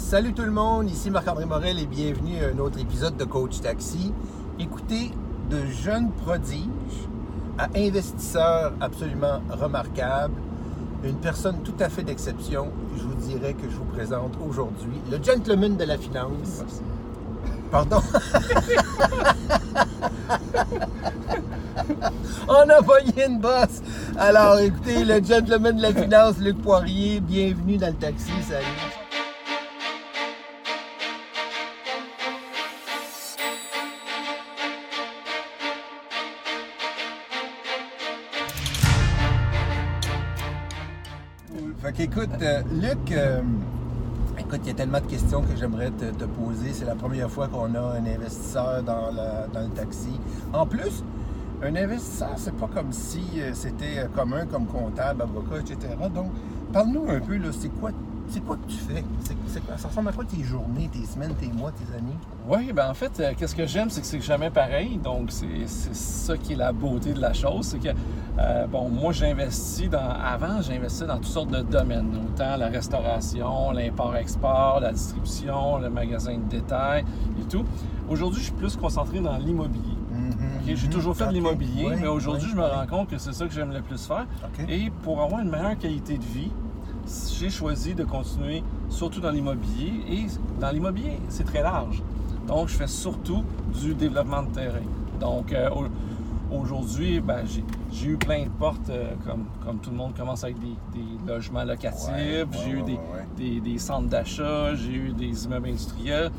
Salut tout le monde, ici Marc-André Morel et bienvenue à un autre épisode de Coach Taxi. Écoutez, de jeunes prodiges à investisseurs absolument remarquables, une personne tout à fait d'exception, je vous dirais que je vous présente aujourd'hui le gentleman de la finance. Pardon? On a pogné une bosse! Alors écoutez, le gentleman de la finance, Luc Poirier, bienvenue dans le taxi, salut! Fait qu'écoute, euh, Luc, euh, écoute, il y a tellement de questions que j'aimerais te, poser. C'est la première fois qu'on a un investisseur dans, dans le taxi. En plus, un investisseur, c'est pas comme si euh, c'était commun comme comptable, avocat, etc. Donc, parle-nous un peu, là, c'est quoi, c'est quoi que tu fais? Ça ressemble à quoi tes journées, tes semaines, tes mois, tes années? Oui, ben en fait, qu'est-ce que j'aime, c'est que c'est jamais pareil. Donc, c'est c'est ça qui est la beauté de la chose. C'est que, euh, bon, moi, j'investis dans. Avant, j'investissais dans toutes sortes de domaines. Autant la restauration, l'import-export, la distribution, le magasin de détail et tout. Aujourd'hui, je suis plus concentré dans l'immobilier. Ok, J'ai toujours fait de l'immobilier, oui, mais aujourd'hui, oui, je me oui. rends compte que c'est ça que j'aime le plus faire. Et pour avoir une meilleure qualité de vie, j'ai choisi de continuer surtout dans l'immobilier. Et dans l'immobilier, c'est très large. Donc, je fais surtout du développement de terrain. Donc, euh, aujourd'hui, ben, j'ai- eu plein de portes, euh, comme, comme tout le monde commence avec des, des logements locatifs, Ouais, ouais, j'ai eu des, centres d'achat, j'ai eu des immeubles industriels.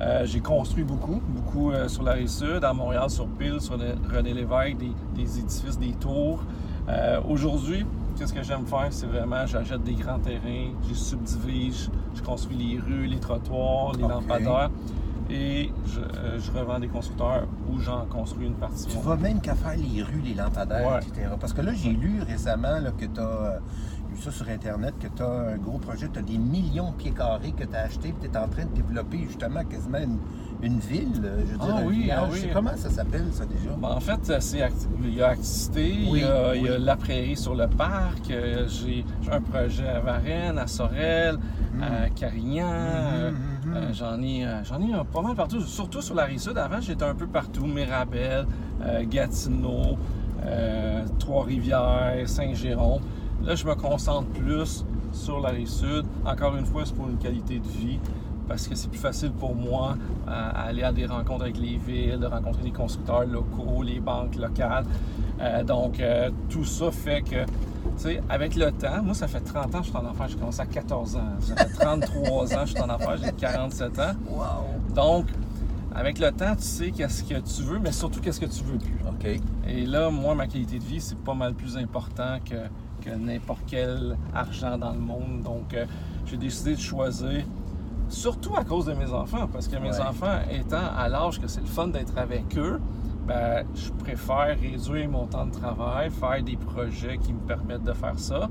Euh, j'ai construit beaucoup, beaucoup euh, sur la rive sud, à Montréal, sur Pile, sur le René Lévesque, des, des édifices, des tours. Euh, Aujourd'hui, qu'est-ce que j'aime faire? C'est vraiment, j'achète des grands terrains, je subdivise, je, je construis les rues, les trottoirs, les Ok. lampadaires et je, euh, je revends des constructeurs où j'en construis une partie. Tu vas même qu'à faire les rues, les lampadaires, Ouais. etc. Parce que là, j'ai lu récemment là, que tu as vu ça sur Internet, que tu as un gros projet, tu as des millions de pieds carrés que tu as achetés, puis tu es en train de développer justement quasiment une, une ville, euh, je veux dire, Ah un village. ah oui. Comment ça s'appelle, ça déjà? Ben, en fait, c'est il y a Activité, Oui, il, y a, il y a oui. La Prairie sur le parc, euh, j'ai un projet à Varennes, à Sorel, à Carignan, Mhm, mhm. euh, j'en ai, euh, j'en ai un pas mal partout, surtout sur la rive sud. Avant, j'étais un peu partout, Mirabel, Gatineau, Trois-Rivières, Saint-Jérôme. Là, je me concentre plus sur la rive sud. Encore une fois, c'est pour une qualité de vie parce que c'est plus facile pour moi à, à aller à des rencontres avec les villes, de rencontrer des constructeurs locaux, les banques locales. Euh, donc, euh, tout ça fait que, tu sais, avec le temps, moi, ça fait 30 ans que je suis en affaires, j'ai commencé à 14 ans. Ça fait 33 ans que je suis en affaires, j'ai 47 ans. Wow! Donc, avec le temps, tu sais qu'est-ce que tu veux, mais surtout qu'est-ce que tu veux plus. OK. Et là, moi, ma qualité de vie, c'est pas mal plus important que, que n'importe quel argent dans le monde. Donc, euh, j'ai décidé de choisir, surtout à cause de mes enfants, parce que mes Ouais. enfants étant à l'âge que c'est le fun d'être avec eux, ben, je préfère réduire mon temps de travail, faire des projets qui me permettent de faire ça.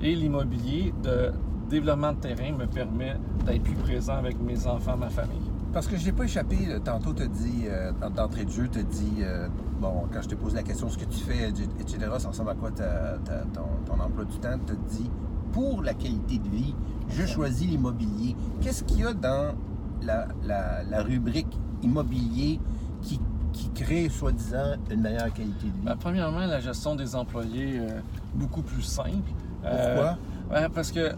Et l'immobilier de développement de terrain me permet d'être plus présent avec mes enfants, ma famille. Parce que je n'ai pas échappé, euh, tantôt tu dit, euh, d'entrée de jeu, tu dit, euh, bon, quand je te pose la question, ce que tu fais, etc., ça ressemble à quoi ta- ta- ton, ton emploi du temps, tu dit, pour la qualité de vie, je choisis l'immobilier. Qu'est-ce qu'il y a dans la, la- la rubrique immobilier qui, qui crée, soi-disant, une meilleure qualité de vie? Ben, premièrement, la gestion des employés, euh, beaucoup plus simple. Pourquoi? Ouais, parce que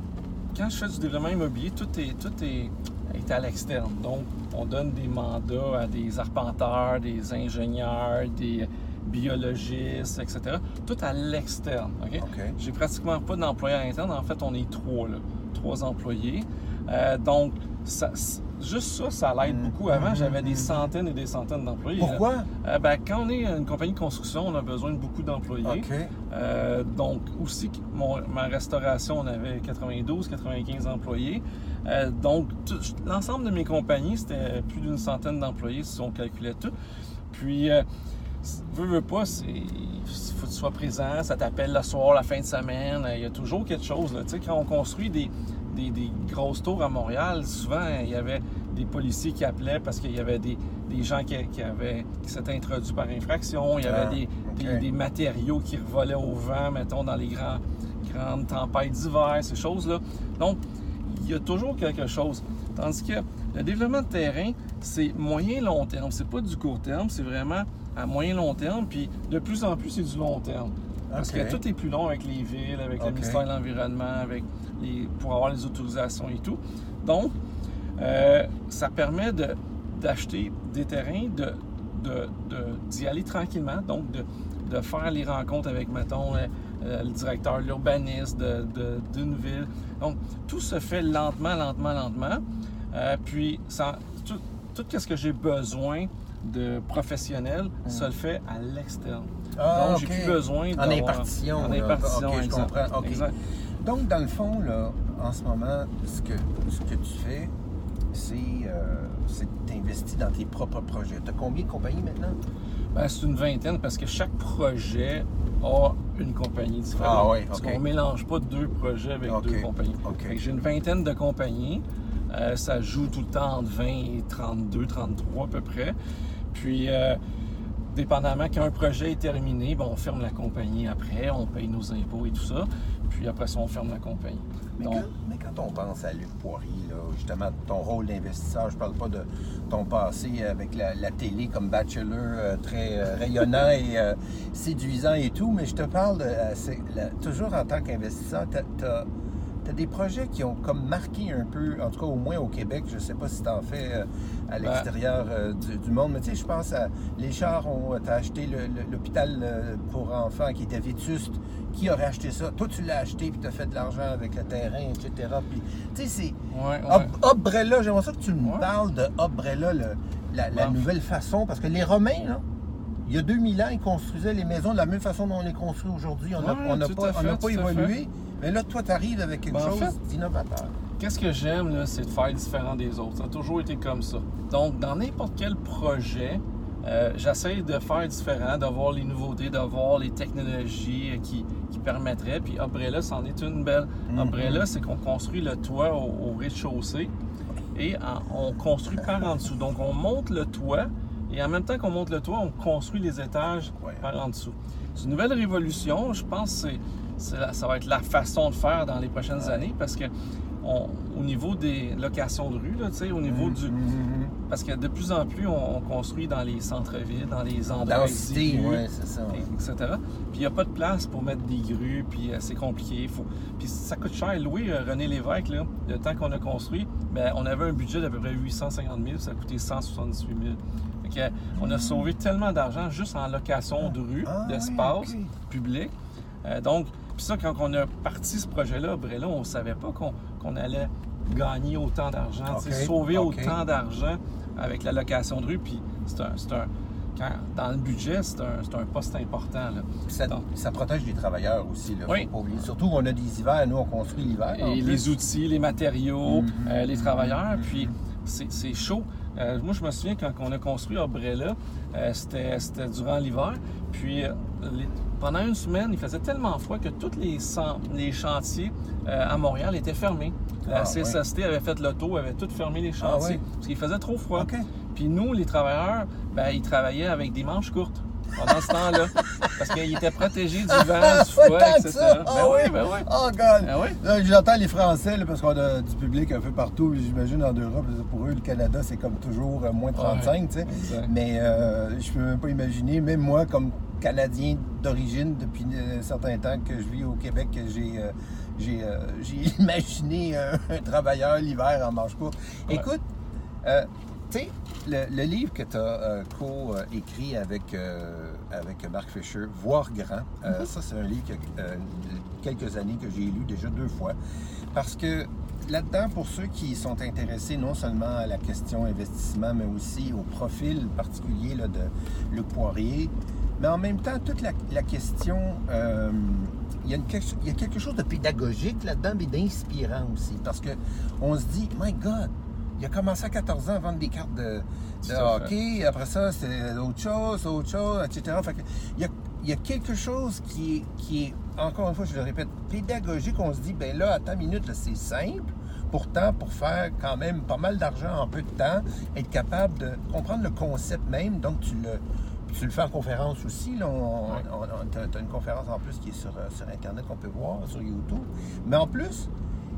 quand je fais du développement immobilier, tout est, tout est, est à l'externe. Donc, on donne des mandats à des arpenteurs, des ingénieurs, des biologistes, etc. Tout à l'externe. OK? OK. J'ai pratiquement pas d'employés à l'interne. En fait, on est trois, là. Trois employés. Euh, donc, ça- juste ça, ça l'aide beaucoup. Avant, j'avais des centaines et des centaines d'employés. Pourquoi? Euh, ben, quand on est une compagnie de construction, on a besoin de beaucoup d'employés. Euh, donc, aussi, mon- ma restauration, on avait 92, 95 employés. Euh, donc, l'ensemble de mes compagnies, c'était plus d'une centaine d'employés si on calculait tout. Puis, euh, veux, veux pas, il faut que tu sois présent, ça t'appelle le soir, la fin de semaine, il y a toujours quelque chose. là. Tu sais, quand on construit des, des, des grosses tours à Montréal, souvent, il y avait policiers qui appelaient parce qu'il y avait des, des gens qui, qui avaient, qui s'étaient introduits par infraction, il y avait Ah, des, ok. des, des matériaux qui revolaient au vent, mettons, dans les grands, grandes tempêtes d'hiver, ces choses-là. Donc, il y a toujours quelque chose. Tandis que le développement de terrain, c'est moyen-long terme. C'est pas du court terme, c'est vraiment à moyen-long terme. Puis de plus en plus, c'est du long terme. Parce que tout est plus long avec les villes, avec le ministère de l'Environnement, avec les, pour avoir les autorisations et tout. Donc, euh, ça permet de- d'acheter des terrains, de, de- de- d'y aller tranquillement, donc de, faire les rencontres avec, mettons, euh, euh, le directeur, l'urbaniste d'une ville. Donc, tout se fait lentement, lentement, lentement. Euh, puis, ça, tout, tout ce que j'ai besoin de professionnels, ça le fait à l'externe. Ah, Donc, j'ai plus besoin En impartition. En impartition, Ok, je comprends. Ok. Exact. Donc, dans le fond, là, en ce moment, ce que, ce que tu fais, c'est euh, investis dans tes propres projets. Tu as combien de compagnies maintenant? Ben, c'est une vingtaine parce que chaque projet a une compagnie différente. Ah ouais, Parce qu'on ne mélange pas deux projets avec deux compagnies. J'ai une vingtaine de compagnies. Euh, ça joue tout le temps entre 20 et 32, 33 à peu près. Puis, euh, dépendamment quand un projet est terminé, ben, on ferme la compagnie après, on paye nos impôts et tout ça. Puis après ça, on ferme la compagnie. Mais, Donc, quand, mais quand on pense à Luc Poirier, là, justement, ton rôle d'investisseur, je parle pas de ton passé avec la, la télé comme bachelor euh, très euh, rayonnant et euh, séduisant et tout, mais je te parle de, la- toujours en tant qu'investisseur, tu as, des projets qui ont comme marqué un peu, en tout cas au moins au Québec, je sais pas si tu en fais euh, à Ben- l'extérieur euh, du, du monde, mais tu sais, je pense à les chars, ont, t'as acheté l'hôpital euh, pour enfants qui était vétuste, qui aurait acheté ça? Toi, tu l'as acheté, puis tu as fait de l'argent avec le terrain, etc. Puis, tu sais, c'est. ouais, ouais. J'aimerais ça que tu me Ouais. parles de Umbrella, le- la, la Bon. nouvelle façon, parce que les Romains, là, il y a 2000 ans, ils construisaient les maisons de la même façon dont on les construit aujourd'hui. On n'a Ouais, pas, on fait, pas évolué. Mais là, toi, tu arrives avec quelque Ben, en chose fait- d'innovateur. Qu'est-ce que j'aime, là, c'est de faire différent des autres. Ça a toujours été comme ça. Donc, dans n'importe quel projet, euh, j'essaie de faire différent, d'avoir les nouveautés, d'avoir les technologies euh, qui, qui permettraient. Puis Umbrella, c'en est une belle. Mhm. Umbrella, c'est qu'on construit le toit au, au rez-de-chaussée et en- on construit par en dessous. Donc, on monte le toit et en même temps qu'on monte le toit, on construit les étages par en dessous. C'est une nouvelle révolution. Je pense que c'est la- ça va être la façon de faire dans les prochaines Ouais. années parce que on- au niveau des locations de rue, là, tu sais, au niveau du. Mhm. Parce que de plus en plus, on, on construit dans les centres-villes, dans les endroits Densité, exigus, oui, c'est ça. et- etc. Puis il n'y a pas de place pour mettre des grues, puis euh, c'est compliqué. Faut... Puis ça coûte cher. Louer euh, René Lévesque, là, le temps qu'on a construit, ben, on avait un budget d'à peu près 850 000, ça a coûté 178 000. Fait que, euh, on a sauvé tellement d'argent juste en location de rue, Ah, d'espace public. Euh, donc, puis ça, quand on a parti ce projet-là, Brella, on ne savait pas qu'on allait gagner autant d'argent, sauver autant d'argent avec la location de rue. Puis c'est un, c'est un- quand- dans le budget, c'est un, un poste important. Là. Puis Ça, Donc, ça protège les travailleurs aussi, là, faut Oui. pas. Surtout on a des hivers, nous on construit l'hiver. et les outils, les matériaux, Mhm. euh, les travailleurs, puis c'est c'est chaud. Euh, moi, je me souviens quand on a construit Umbrella, euh, c'était c'était durant l'hiver, puis euh, les- pendant une semaine, il faisait tellement froid que tous les, chantiers euh, à Montréal étaient fermés. La Ah, CSST avait fait le tour, avait tout fermé les Ah, chantiers, ouais. parce qu'il faisait trop froid. Puis nous, les travailleurs, ben, ils travaillaient avec des manches courtes pendant ce temps-là, parce qu'ils étaient protégés du vent, du froid, tant que etc. ça! Ben Ah oui, oui. ben oui. Oh, God! Ah oui? J'entends les Français, là, parce qu'on a du public un peu partout, j'imagine en Europe. Pour eux, le Canada, c'est comme toujours euh, moins 35, tu sais. Exact. Mais euh, je peux même pas imaginer, même moi, comme Canadien d'origine, depuis un certain temps que je vis au Québec, j'ai euh, j'ai euh, imaginé euh, un travailleur l'hiver en manche courte. Ouais. Écoute, euh, tu sais, le, le livre que tu as co-écrit avec, euh, avec Marc Fisher, Voir grand, euh, ça c'est un livre que, euh, de quelques années que j'ai lu déjà deux fois. Parce que là-dedans, pour ceux qui sont intéressés non seulement à la question investissement, mais aussi au profil particulier là, de Luc Poirier, mais en même temps, toute la, la question, euh, il, y a une quelque- il y a quelque chose de pédagogique là-dedans, mais d'inspirant aussi. Parce que on se dit, my God, il a commencé à 14 ans à vendre des cartes de, hockey. Après ça, c'est autre chose, autre chose, etc. Fait que il, y a, il y a quelque chose qui est, qui est, encore une fois, je le répète, pédagogique. On se dit, ben là, à ta minute, c'est simple. Pourtant, pour faire quand même pas mal d'argent en peu de temps, être capable de comprendre le concept même, donc tu le, tu le fais en conférence aussi. Là, on, Ouais. tu as, une conférence en plus qui est sur, euh, sur Internet qu'on peut voir, sur YouTube. Mais en plus,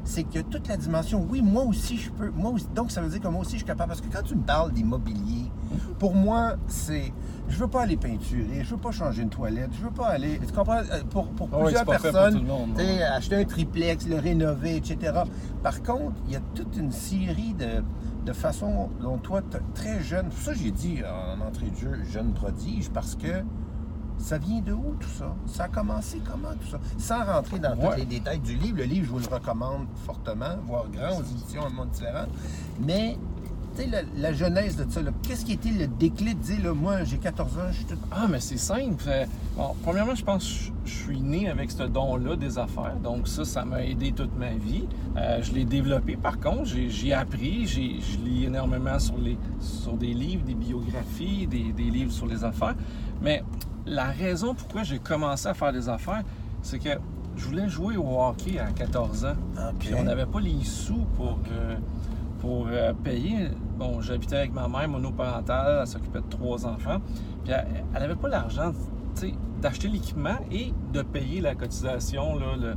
c'est que toute la dimension, oui, moi aussi je peux, moi aussi, donc ça veut dire que moi aussi je suis capable, parce que quand tu me parles d'immobilier, pour moi, c'est, je veux pas aller peinturer, je veux pas changer une toilette, je veux pas aller, tu comprends, Euh, pour, pour Ah plusieurs pour personnes, le monde, ouais. acheter un triplex, le rénover, etc. Par contre, il y a toute une série de, de façons dont toi, très jeune, pour ça j'ai dit en entrée de jeu, jeune prodige, parce que ça vient de où tout ça? Ça a commencé comment tout ça? Sans rentrer dans tous les détails du livre, le livre, je vous le recommande fortement, voire grand, aux éditions Un Monde Différent. Mais, tu sais, la, la genèse de ça, qu'est-ce qui était le déclic? De dire, là, moi, j'ai 14 ans, je suis tout. Ah, mais c'est simple. Euh, Bon, premièrement, je pense que je- suis né avec ce don-là des affaires. Donc, ça, ça m'a aidé toute ma vie. Euh, je l'ai développé, par contre. J'ai appris. j'ai- Je lis énormément sur, les, sur des livres, des biographies, des, des livres sur les affaires. Mais la raison pourquoi j'ai commencé à faire des affaires, c'est que je voulais jouer au hockey à 14 ans. Puis on n'avait pas les sous pour, euh, pour euh, payer. Bon, j'habitais avec ma mère monoparentale, elle s'occupait de trois enfants. Puis elle n'avait pas l'argent tu d'acheter l'équipement et de payer la cotisation, euh,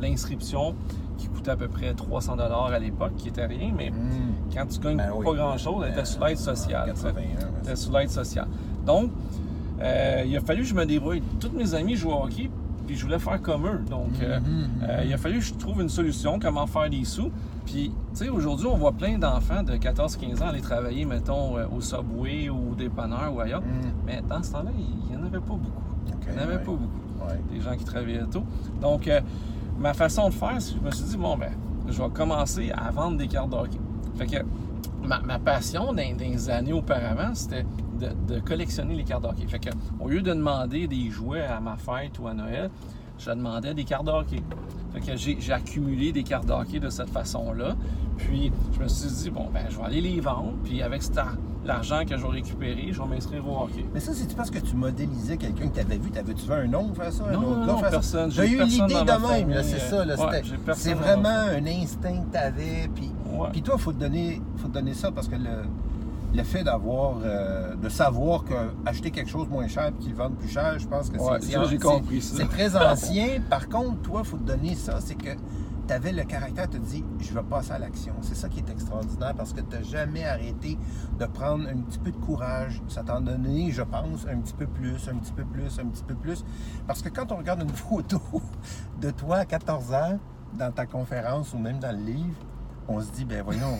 l'inscription qui coûtait à peu près 300 à l'époque, qui était rien, mais Hmm. quand tu gagnes Ben oui. pas grand-chose, elle était sur l'aide sociale. tu sais. 81, ouais. Elle était sur l'aide sociale. Donc, euh, il a fallu que je me débrouille. Tous mes amis jouaient au hockey, puis je voulais faire comme eux. Donc, euh, Mhm, euh, il a fallu que je trouve une solution, comment faire des sous. Puis, tu sais, aujourd'hui, on voit plein d'enfants de 14-15 ans aller travailler, mettons, au Subway ou au dépanneur ou ailleurs. Mhm. Mais dans ce temps-là, il n'y en avait pas beaucoup. Il n'y en avait ouais. pas beaucoup Ouais. des gens qui travaillaient tôt. Donc, euh, ma façon de faire, c'est que je me suis dit, bon, ben, je vais commencer à vendre des cartes de hockey. Fait que ma, ma passion dans, dans les années auparavant, c'était de, de collectionner les cartes de hockey. Fait que, au lieu de demander des jouets à ma fête ou à Noël, je demandais des cartes de hockey. Fait que j'ai accumulé des cartes de hockey de cette façon-là. Puis, je me suis dit, bon, ben, je vais aller les vendre. Puis, avec l'argent que je vais récupérer, je vais m'inscrire au hockey. Mais ça, c'est parce que tu modélisais quelqu'un que tu avais vu? T'avais-tu vu un homme faire ça? un Non, autre non, gars non, faire ça? personne. J'ai eu l'idée de même, là, c'est ça. ouais, j'ai personne c'est vraiment un instinct que tu avais. Puis, Ouais. puis toi, il faut te donner, faut te donner ça parce que le, le fait d'avoir, euh, de savoir que acheter quelque chose moins cher et qu'ils vendent plus cher, je pense que Ouais, c'est, ça, j'ai c'est- compris ça. c'est très ancien. Par contre, toi, il faut te donner ça, c'est que tu avais le caractère, tu te dis, je vais passer à l'action. C'est ça qui est extraordinaire parce que tu n'as jamais arrêté de prendre un petit peu de courage. Ça t'a donné, je pense, un petit peu plus, un petit peu plus, un petit peu plus. Parce que quand on regarde une photo de toi à 14 ans, dans ta conférence ou même dans le livre, on se dit, ben voyons,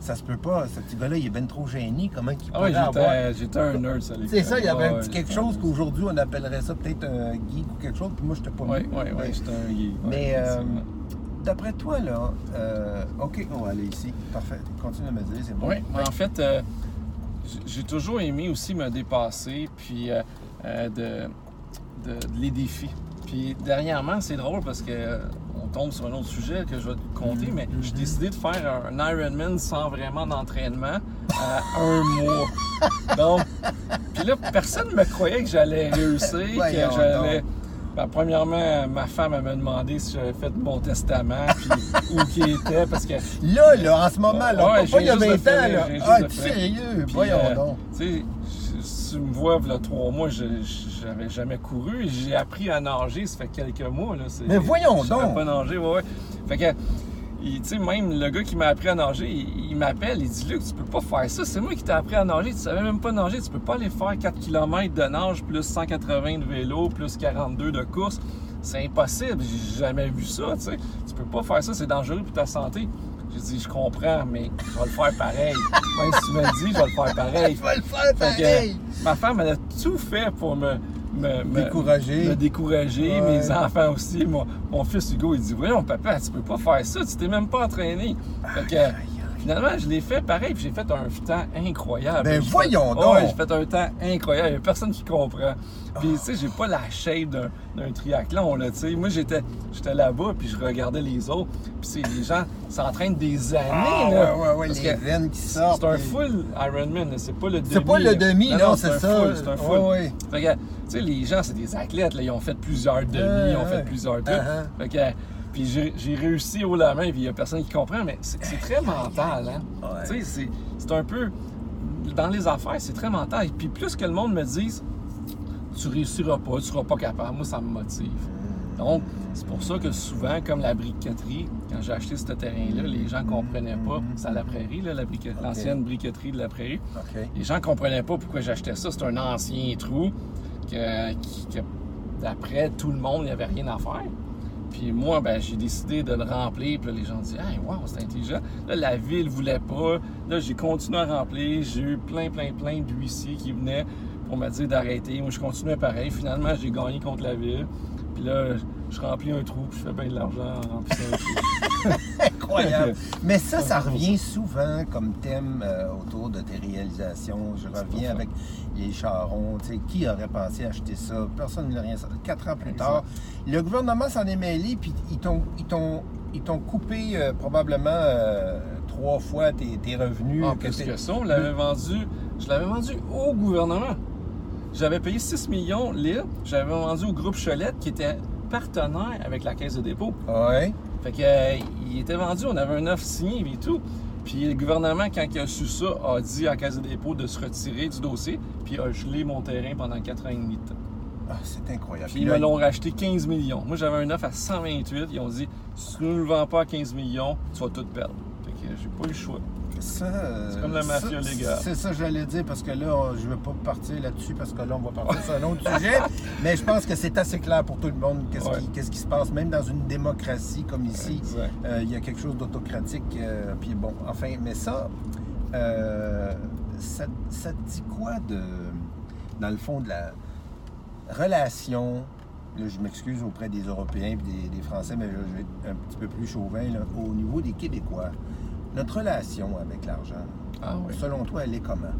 ça se peut pas. Ce petit gars-là, il est bien trop gêné. Comment il Ah oui, pourrait avoir... j'étais, j'étais un nerd, ça. C'est ça, il y avait un petit quelque j'étais chose qu'aujourd'hui on appellerait ça peut-être un geek ou quelque chose, puis moi je t'ai pas Oui, oui, oui, j'étais un geek. Mais euh, d'après toi, là, euh, OK, on va aller ici. Parfait. Continue à me dire, c'est bon. Oui, mais en fait, euh, j'ai toujours aimé aussi me dépasser, puis euh, euh, de, de- de les défis. Puis dernièrement, c'est drôle parce que on tombe sur un autre sujet que je vais te compter, mais j'ai décidé de faire un Ironman sans vraiment d'entraînement à un mois. Donc, puis là, personne ne me croyait que j'allais réussir, que j'allais. Ben, premièrement, ma femme elle m'a demandé si j'avais fait mon testament, puis où qui était, parce que Là, là, en ce moment, là, Ouais, pas, il y a juste 20 de ans, là. Ah, sérieux? Voyons euh, donc. Tu me vois, là, trois mois, je j'avais jamais couru. J'ai appris à nager, ça fait quelques mois. Là, Mais voyons donc! pas nager, ouais, ouais. Fait que, tu sais, même le gars qui m'a appris à nager, il, il m'appelle, il dit Luc, tu peux pas faire ça. C'est moi qui t'ai appris à nager. Tu savais même pas nager. Tu peux pas aller faire 4 km de nage, plus 180 de vélo, plus 42 de course. C'est impossible. J'ai jamais vu ça, tu sais. Tu peux pas faire ça. C'est dangereux pour ta santé. J'ai dit, je comprends, mais je vais le faire pareil. Même si tu me le dis, je vais le faire pareil. Je vais le faire que, pareil! ma femme, elle a tout fait pour me, me- me- Décourager. me décourager. Ouais. Mes enfants aussi. Mon, mon fils Hugo, il dit Voyons, papa, tu peux pas faire ça, tu t'es même pas entraîné. Fait que, finalement, je l'ai fait pareil, puis j'ai fait un temps incroyable. Ben, voyons fait- donc! J'ai fait un temps incroyable. Il n'y a personne qui comprend. Puis, tu sais, j'ai pas la shape d'un, d'un triathlon, là, tu sais. Moi, j'étais, j'étais là-bas, puis je regardais les autres. Puis, c'est les gens s'entraînent des années, Ah, là. ouais, ouais, ouais, les veines qui sortent. c'est un full Ironman, c'est pas le demi. C'est pas le demi, non, c'est un ça. full, c'est un full. Ouais, ouais. Fait que, tu sais, les gens, c'est des athlètes, là, ils ont fait plusieurs demi, ils ont fait plusieurs trucs. Uh-huh. Fait que, puis j'ai réussi haut la main, puis il y a personne qui comprend, mais c'est très mental, hein. Ouais. Tu sais, c'est- un peu. Dans les affaires, c'est très mental. Et puis plus que le monde me dise, tu réussiras pas, tu seras pas capable, moi, ça me motive. Donc, c'est pour ça que souvent, comme la briqueterie, quand j'ai acheté ce terrain-là, les gens comprenaient pas. C'est à la prairie, briquet- l'ancienne briqueterie de la prairie. Les gens comprenaient pas pourquoi j'achetais ça. C'est un ancien trou que, que, d'après tout le monde, il n'y avait rien à faire. Puis moi, ben, j'ai décidé de le remplir. Puis là, les gens disaient, hey, wow, c'est intelligent. Là, la ville voulait pas. Là, j'ai continué à remplir. J'ai eu plein, plein, plein d'huissiers qui venaient pour me dire d'arrêter. Moi, je continuais pareil. Finalement, j'ai gagné contre la ville. Puis là, je remplis un trou. Puis je fais bien de l'argent en remplissant un trou. Incroyable. Mais ça, ça revient souvent comme thème euh, autour de tes réalisations. Je reviens avec les charrons. Tu sais, qui aurait pensé acheter ça? Personne n'a rien sorti. Quatre ans plus Exact. tard, le gouvernement s'en est mêlé, puis ils t'ont, ils t'ont, ils t'ont coupé euh, probablement euh, trois fois tes, tes revenus. En que plus t'es- que ça, on l'avait vendu, je l'avais vendu au gouvernement. J'avais payé 6 millions livres, j'avais vendu au groupe Cholette qui était partenaire avec la Caisse de dépôt. Ouais. Fait que euh, il était vendu, on avait un offre signé et tout. Puis le gouvernement, quand il a su ça, a dit à la Caisse de dépôt de se retirer du dossier, puis a gelé mon terrain pendant 4 ans et demi de temps. Ah, c'est incroyable. Puis ils me l'ont racheté 15 millions. Moi, j'avais un offre à 128. Ils ont dit si tu ne le vends pas à 15 millions, tu vas tout perdre. Fait que j'ai pas eu le choix. Ça, euh, C'est comme la mafia légale. C'est ça que j'allais dire parce que là, on- je veux pas partir là-dessus parce que là, on va partir sur un autre sujet. Mais je pense que c'est assez clair pour tout le monde qu'est-ce Ouais. qui, se passe, même dans une démocratie comme ici. Euh, Il y a quelque chose d'autocratique. euh, puis bon, enfin, mais ça, euh, ça, ça te dit quoi de, dans le fond, de la relation Là, je m'excuse auprès des Européens et des, des Français, mais je vais être un petit peu plus chauvin. là. Au niveau des Québécois, notre relation avec l'argent, Ah oui. selon toi, elle est comment?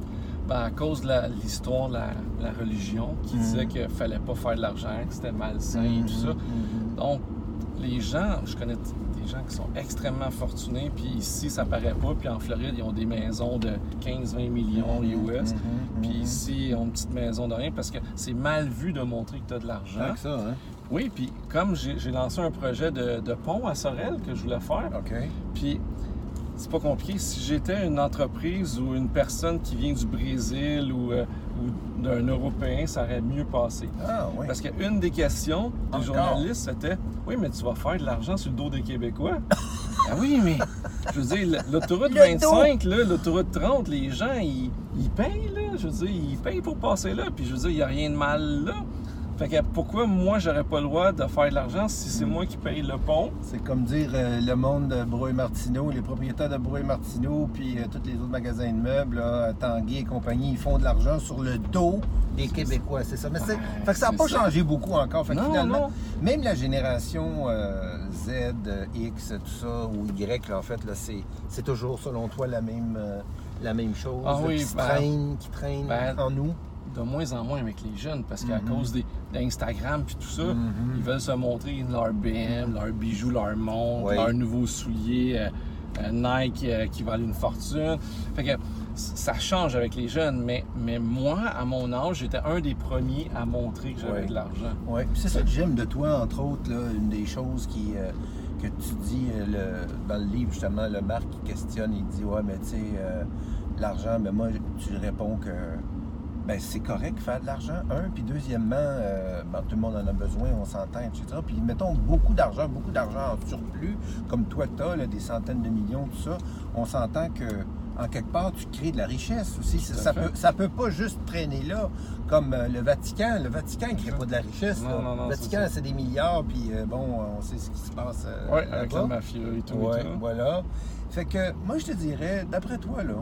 Ben, à cause de l'histoire de la, la religion qui Mhm. disait qu'il fallait pas faire de l'argent, que c'était malsain et tout ça. Mhm. Donc, les gens, je connais des gens qui sont extrêmement fortunés, puis ici, ça paraît pas, puis en Floride, ils ont des maisons de 15-20 millions US. Puis ici, ils ont une petite maison de rien parce que c'est mal vu de montrer que tu as de l'argent. Ça, hein? Oui, puis comme j'ai lancé un projet de, de pont à Sorel que je voulais faire, OK. puis c'est pas compliqué. Si j'étais une entreprise ou une personne qui vient du Brésil ou, euh, ou d'un Européen, ça aurait mieux passé. Ah, oui. Parce qu'une des questions des journalistes, c'était Oui, mais tu vas faire de l'argent sur le dos des Québécois? ah oui, mais je veux dire, l'autoroute Le 25, là, l'autoroute 30, les gens, ils, ils payent, là. Je veux dire, ils payent pour passer là. Puis je veux dire, il n'y a rien de mal là. Fait que pourquoi moi, j'aurais pas le droit de faire de l'argent si c'est moi qui paye le pont? C'est comme dire euh, le monde de Brouet-Martineau, les propriétaires de Brouet-Martineau, puis euh, tous les autres magasins de meubles, là, Tanguy et compagnie, ils font de l'argent sur le dos des Québécois, c'est ça. Mais c'est, Ouais, fait que ça n'a pas ça. changé beaucoup encore. Fait que Non, finalement, non. même la génération euh, Z, X, tout ça, ou Y, là, en fait, là, c'est, c'est toujours, selon toi, la même, euh, la même chose Ah oui, qui, ben, traîne, qui traîne ben, en nous? De moins en moins avec les jeunes parce qu'à Mhm. cause des, d'Instagram puis tout ça, Mhm. ils veulent se montrer leur BM, leurs bijoux, leurs montres, Ouais. leurs nouveaux souliers euh, euh, Nike euh, qui valent une fortune. Fait que ça change avec les jeunes, mais, mais moi, à mon âge, j'étais un des premiers à montrer que j'avais de l'argent. Oui, c'est ça que j'aime de toi, entre autres, là, une des choses qui, que tu dis le- dans le livre, justement, le Marc qui questionne, il dit Ouais, mais tu sais, euh, l'argent, mais moi, tu réponds que ben, c'est correct faire de l'argent, un, puis deuxièmement, euh, ben, tout le monde en a besoin, on s'entend, etc. Puis mettons beaucoup d'argent, beaucoup d'argent en surplus, comme toi tu as, des centaines de millions, tout ça, on s'entend que en quelque part, tu crées de la richesse aussi. Ça fait. peut, ça peut pas juste traîner là, comme euh, le Vatican. Le Vatican ne crée pas de la richesse. Non, non, non, le Vatican, ça. c'est des milliards, puis euh, bon, on sait ce qui se passe euh, Oui, avec la mafia et tout. Ouais, et tout. voilà. Fait que moi, je te dirais, d'après toi, là,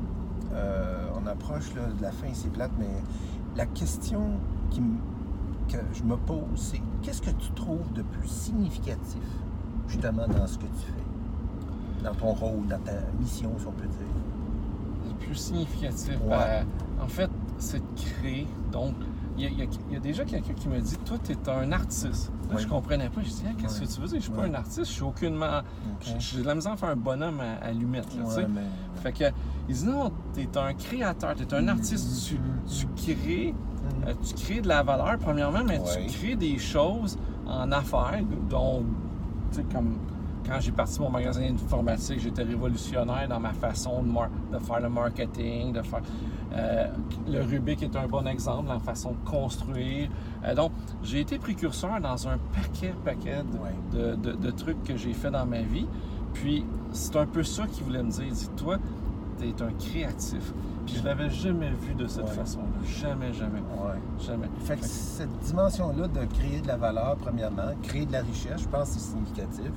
euh, on approche là, de la fin, c'est plate, mais la question qui que je me pose, c'est qu'est-ce que tu trouves de plus significatif, justement, dans ce que tu fais? Dans ton rôle, dans ta mission, si on peut dire. Le plus significatif, Ouais. ben, en fait, c'est de créer. Donc, il y a, il y déjà quelqu'un qui me dit Toi, tu es un artiste. Là, Oui. je comprenais pas. Je dis Ah, Qu'est-ce que tu veux dire? Je suis pas un artiste, je suis aucunement. Ok. J'ai de la misère à faire un bonhomme à, à allumette. Là, tu sais. Ouais, mais- Fait que, il dit Non, tu es un créateur, tu es un artiste. Tu, tu crées. euh, tu crées de la valeur, premièrement, mais tu crées des choses en affaires, dont, tu sais, comme quand j'ai parti mon magasin informatique, j'étais révolutionnaire dans ma façon de, faire le marketing, de faire. Euh, le Rubik est un bon exemple la façon de construire. Euh, donc, j'ai été précurseur dans un paquet, paquet de, trucs que j'ai fait dans ma vie. Puis, c'est un peu ça qu'il voulait me dire. Dis-toi, tu es un créatif. Puis je l'avais jamais vu de cette façon-là. Jamais, jamais. Jamais. Fait que cette dimension-là de créer de la valeur, premièrement, créer de la richesse, je pense que c'est significatif.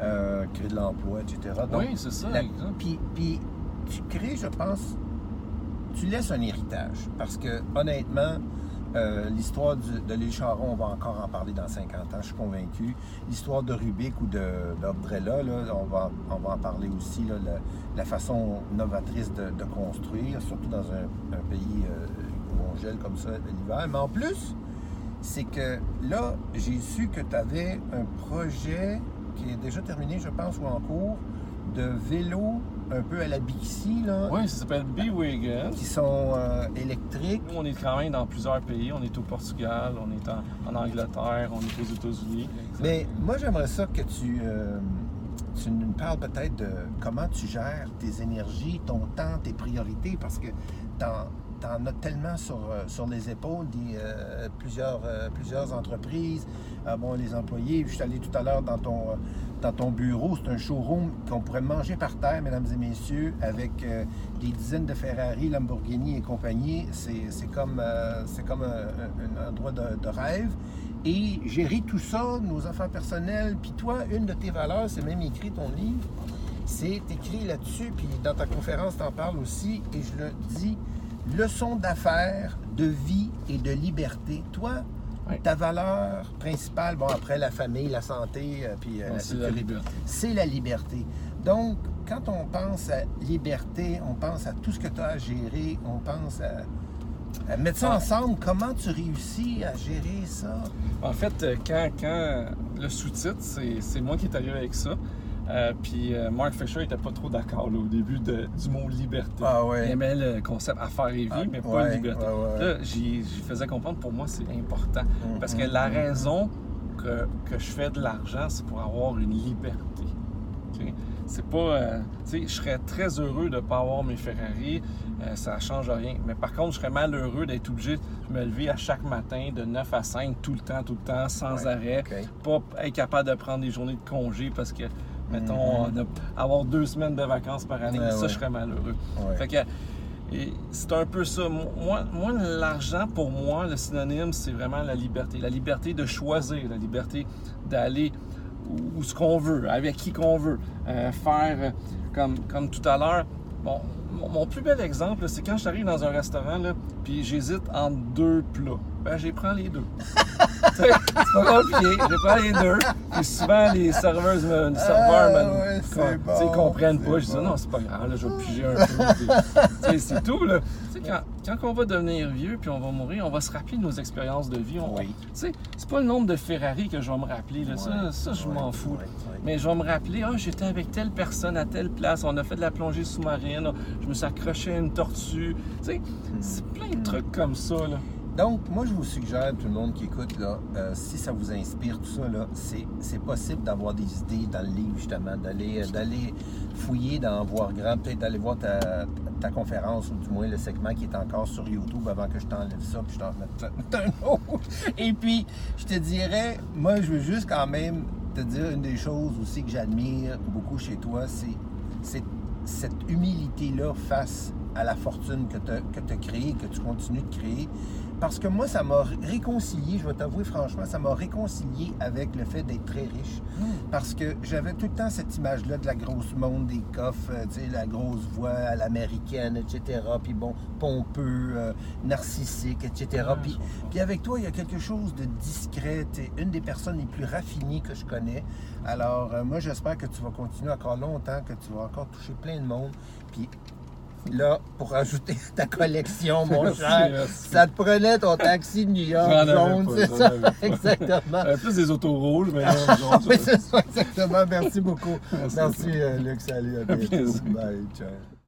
Euh, créer de l'emploi, etc. oui, c'est ça. puis, puis tu crées, je pense, tu laisses un héritage. Parce que honnêtement, euh, l'histoire de l'île Charon, on va encore en parler dans 50 ans, je suis convaincu. L'histoire de Rubik ou on, va, on va en parler aussi, la, façon novatrice de, construire, surtout dans un, pays euh, où on gèle comme ça l'hiver. Mais en plus, c'est que là, j'ai su que tu avais un projet qui est déjà terminé, je pense, ou en cours, de vélo un peu à la Bixi. Là, oui, ça s'appelle B-Wagon. Qui sont euh, électriques. on est quand même dans plusieurs pays. On est au Portugal, on est en, Angleterre, on est aux États-Unis. Mais moi, j'aimerais ça que tu, euh, tu nous parles peut-être de comment tu gères tes énergies, ton temps, tes priorités, parce que dans tu en as tellement sur, euh, sur les épaules, des, euh, plusieurs, euh, plusieurs entreprises, bon, les employés. Je suis allé tout à l'heure dans ton, dans ton bureau. C'est un showroom qu'on pourrait manger par terre, mesdames et messieurs, avec des dizaines de Ferrari, Lamborghini et compagnie. C'est comme, c'est comme un, endroit de, rêve. Et gérer tout ça, nos affaires personnelles. Puis toi, une de tes valeurs, c'est même écrit ton livre, c'est écrit là-dessus. Puis dans ta conférence, tu en parles aussi. Et je le dis, leçon d'affaires, de vie et de liberté. Toi, ta valeur principale, bon, après la famille, la santé, euh, puis euh, la sécurité, c'est la liberté. Donc, quand on pense à liberté, on pense à tout ce que tu as à gérer, on pense à, mettre ça ah. ensemble. Comment tu réussis à gérer ça? En fait, euh, quand, quand le sous-titre, c'est moi qui est arrivé avec ça. Euh, puis euh, Mark Fisher n'était pas trop d'accord au début de, du mot liberté. Ah ouais. Il aimait le concept affaires et vie, ah, mais pas liberté. là, j'y faisais comprendre, pour moi, c'est important. Mm, parce que la raison que, que, je fais de l'argent, c'est pour avoir une liberté. C'est pas. Euh, tu sais, je serais très heureux de ne pas avoir mes Ferrari, ça ne change rien. Mais par contre, je serais malheureux d'être obligé de me lever à chaque matin de 9 à 5, tout le temps, tout le temps, sans arrêt. Pas être capable de prendre des journées de congé parce que Mettons, mhm. avoir deux semaines de vacances par année, ça, je serais malheureux. Fait que, c'est un peu ça. Moi, moi l'argent, pour moi, le synonyme, c'est vraiment la liberté. La liberté de choisir, la liberté d'aller où, ce qu'on veut, avec qui qu'on veut. Euh, faire, euh, comme, comme tout à l'heure, bon, mon, plus bel exemple, c'est quand j'arrive dans un restaurant, là, puis j'hésite entre deux plats. Ben, j'ai prends les deux. c'est pas compliqué, j'ai prends les deux. Puis souvent, les serveurs me, serveurs ah, comprennent pas. Je dis, non, c'est pas grave, là, je vais piger un peu. c'est tout, là. Quand, quand, on va devenir vieux puis on va mourir, on va se rappeler de nos expériences de vie. On, oui. C'est pas le nombre de Ferrari que je vais me rappeler. Là. ça, ça, je m'en fous. Mais je vais me rappeler, ah, j'étais avec telle personne à telle place, on a fait de la plongée sous-marine, je me suis accroché à une tortue. C'est plein de trucs comme ça. Là. Donc, moi, je vous suggère, tout le monde qui écoute, là, euh, si ça vous inspire, tout ça, là, c'est possible d'avoir des idées dans le livre, justement, d'aller euh, d'aller fouiller, d'en voir grand, peut-être d'aller voir ta, ta, conférence, ou du moins le segment qui est encore sur YouTube avant que je t'enlève ça, puis je t'en remette un autre. Et puis, je te dirais, moi, je veux juste quand même te dire une des choses aussi que j'admire beaucoup chez toi, c'est cette humilité-là face à la fortune que tu as créée, que tu continues de créer. Parce que moi, ça m'a réconcilié, je vais t'avouer franchement, ça m'a réconcilié avec le fait d'être très riche. Hmm. Parce que j'avais tout le temps cette image-là de la grosse monde, des coffres, euh, tu sais, la grosse voix à l'américaine, etc. Puis bon, pompeux, euh, narcissique, etc. puis, puis, avec toi, il y a quelque chose de discret. Tu une des personnes les plus raffinées que je connais. Alors, euh, moi, j'espère que tu vas continuer encore longtemps, que tu vas encore toucher plein de monde. Puis là, pour ajouter ta collection, mon cher. Ça te prenait ton taxi de New York jaune, c'est ça? Exactement. Euh, plus des autos rouges, mais non, oui, c'est ça, exactement. Merci beaucoup. Merci, Merci euh, Luc. Salut, à bientôt. Bye, ciao.